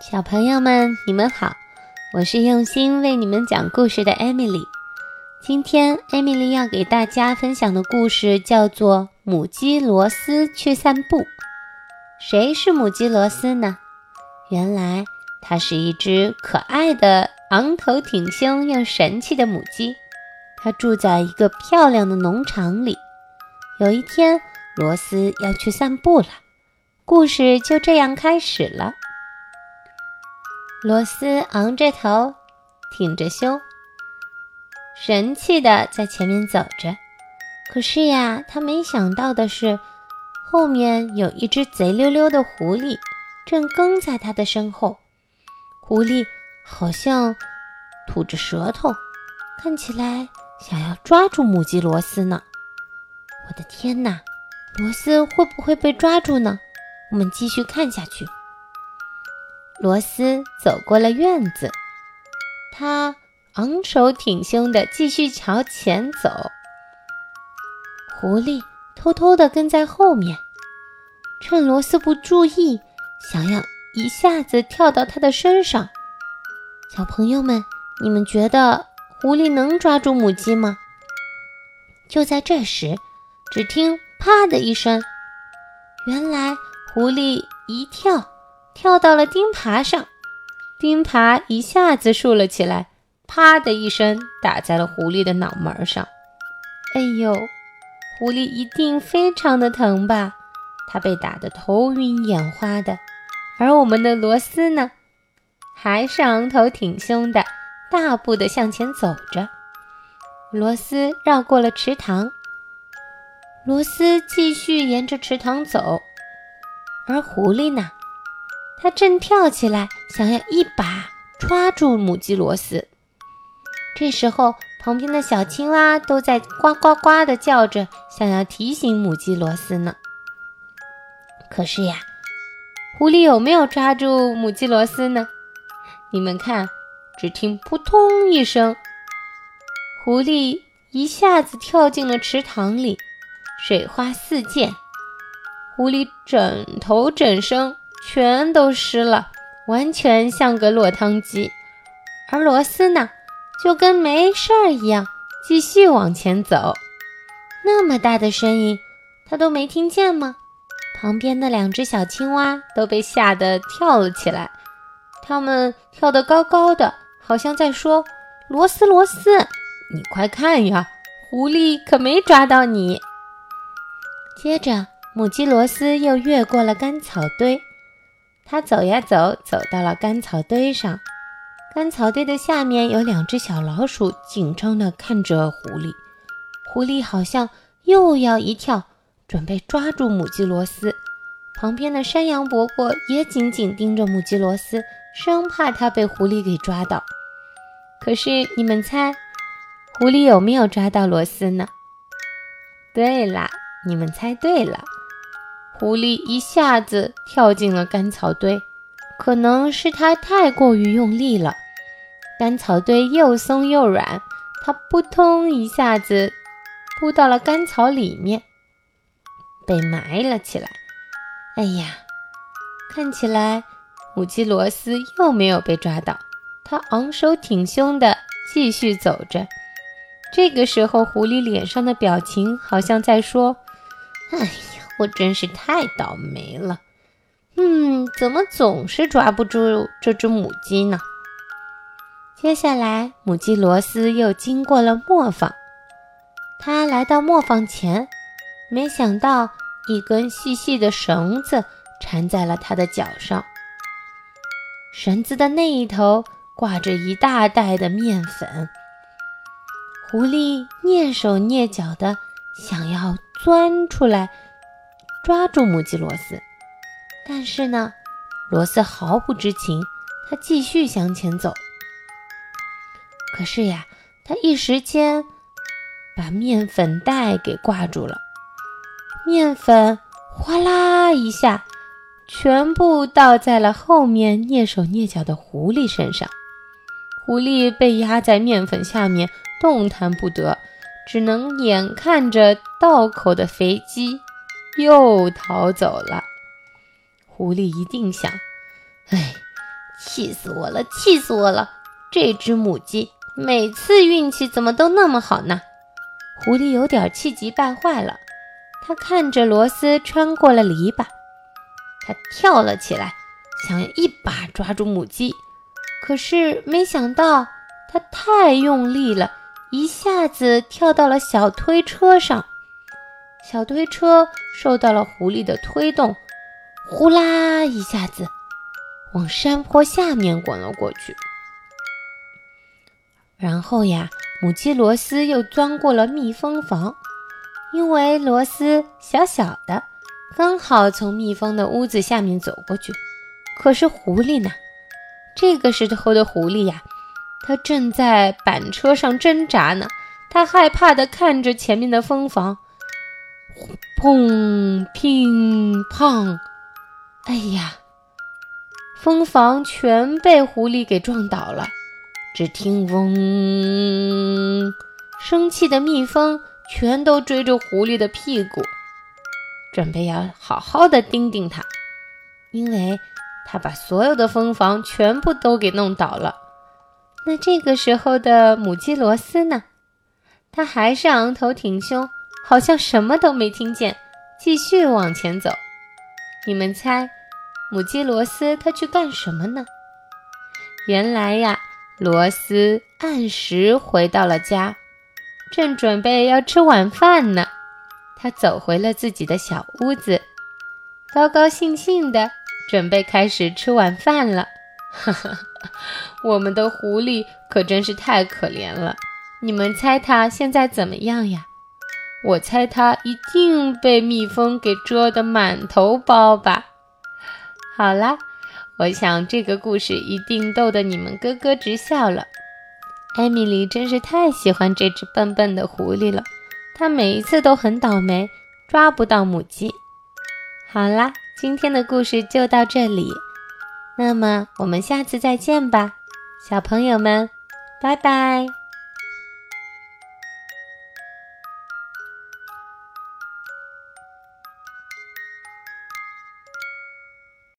小朋友们，你们好，我是用心为你们讲故事的艾米丽。今天，艾米丽要给大家分享的故事叫做《母鸡罗斯去散步》。谁是母鸡罗斯呢？原来，它是一只可爱的、昂头挺胸又神气的母鸡。它住在一个漂亮的农场里。有一天，罗斯要去散步了。故事就这样开始了。罗斯昂着头，挺着胸，神气地在前面走着。可是呀，他没想到的是，后面有一只贼溜溜的狐狸正跟在他的身后。狐狸好像吐着舌头，看起来想要抓住母鸡罗斯呢。我的天哪，罗斯会不会被抓住呢？我们继续看下去。罗斯走过了院子，他昂首挺胸地继续朝前走。狐狸偷偷地跟在后面，趁罗斯不注意，想要一下子跳到他的身上。小朋友们，你们觉得狐狸能抓住母鸡吗？就在这时，只听“啪”的一声，原来狐狸一跳。跳到了钉耙上，钉耙一下子竖了起来，啪的一声打在了狐狸的脑门上。哎呦，狐狸一定非常的疼吧？它被打得头晕眼花的。而我们的罗斯呢，还是昂头挺胸的，大步的向前走着。罗斯绕过了池塘，罗斯继续沿着池塘走，而狐狸呢？他正跳起来，想要一把抓住母鸡罗斯。这时候，旁边的小青蛙都在呱呱呱地叫着，想要提醒母鸡罗斯呢。可是呀，狐狸有没有抓住母鸡罗斯呢？你们看，只听扑通一声，狐狸一下子跳进了池塘里，水花四溅，狐狸整头整身。全都湿了，完全像个落汤鸡。而罗斯呢，就跟没事儿一样，继续往前走。那么大的声音，他都没听见吗？旁边的两只小青蛙都被吓得跳了起来，它们跳得高高的，好像在说：“罗斯，罗斯，你快看呀，狐狸可没抓到你。”接着，母鸡罗斯又越过了干草堆。他走呀走，走到了干草堆上。干草堆的下面有两只小老鼠，紧张地看着狐狸。狐狸好像又要一跳，准备抓住母鸡罗斯。旁边的山羊伯伯也紧紧盯着母鸡罗斯，生怕它被狐狸给抓到。可是你们猜，狐狸有没有抓到罗斯呢？对啦，你们猜对了。狐狸一下子跳进了干草堆，可能是它太过于用力了，干草堆又松又软，它扑通一下子扑到了干草里面，被埋了起来。哎呀，看起来母鸡罗斯又没有被抓到，它昂首挺胸的继续走着。这个时候，狐狸脸上的表情好像在说：“哎呀。”我真是太倒霉了，嗯，怎么总是抓不住这只母鸡呢？接下来，母鸡罗斯又经过了磨坊，它来到磨坊前，没想到一根细细的绳子缠在了它的脚上，绳子的那一头挂着一大袋的面粉。狐狸蹑手蹑脚的想要钻出来。抓住母鸡罗斯，但是呢，罗斯毫不知情，他继续向前走。可是呀，他一时间把面粉袋给挂住了，面粉哗啦一下，全部倒在了后面蹑手蹑脚的狐狸身上。狐狸被压在面粉下面，动弹不得，只能眼看着道口的肥鸡。又逃走了。狐狸一定想：“哎，气死我了，气死我了！这只母鸡每次运气怎么都那么好呢？狐狸有点气急败坏了，他看着罗斯穿过了篱笆，他跳了起来，想要一把抓住母鸡，可是没想到他太用力了，一下子跳到了小推车上。小推车受到了狐狸的推动，呼啦一下子往山坡下面滚了过去。然后呀，母鸡罗斯又钻过了蜜蜂房，因为罗斯小小的，刚好从蜜蜂的屋子下面走过去。可是狐狸呢？这个时候的狐狸呀，它正在板车上挣扎呢。它害怕地看着前面的蜂房，砰乒乓，哎呀，蜂房全被狐狸给撞倒了。只听嗡，生气的蜜蜂全都追着狐狸的屁股，准备要好好的叮叮它，因为它把所有的蜂房全部都给弄倒了。那这个时候的母鸡罗斯呢？它还是昂头挺胸，好像什么都没听见，继续往前走。你们猜，母鸡罗斯它去干什么呢？原来呀。罗斯按时回到了家，正准备要吃晚饭呢。他走回了自己的小屋子，高高兴兴的准备开始吃晚饭了。我们的狐狸可真是太可怜了。你们猜它现在怎么样呀？我猜它一定被蜜蜂给蛰得满头包吧。好啦。我想这个故事一定逗得你们咯咯直笑了。艾米丽真是太喜欢这只笨笨的狐狸了，它每一次都很倒霉，抓不到母鸡。好啦，今天的故事就到这里，那么我们下次再见吧，小朋友们，拜拜。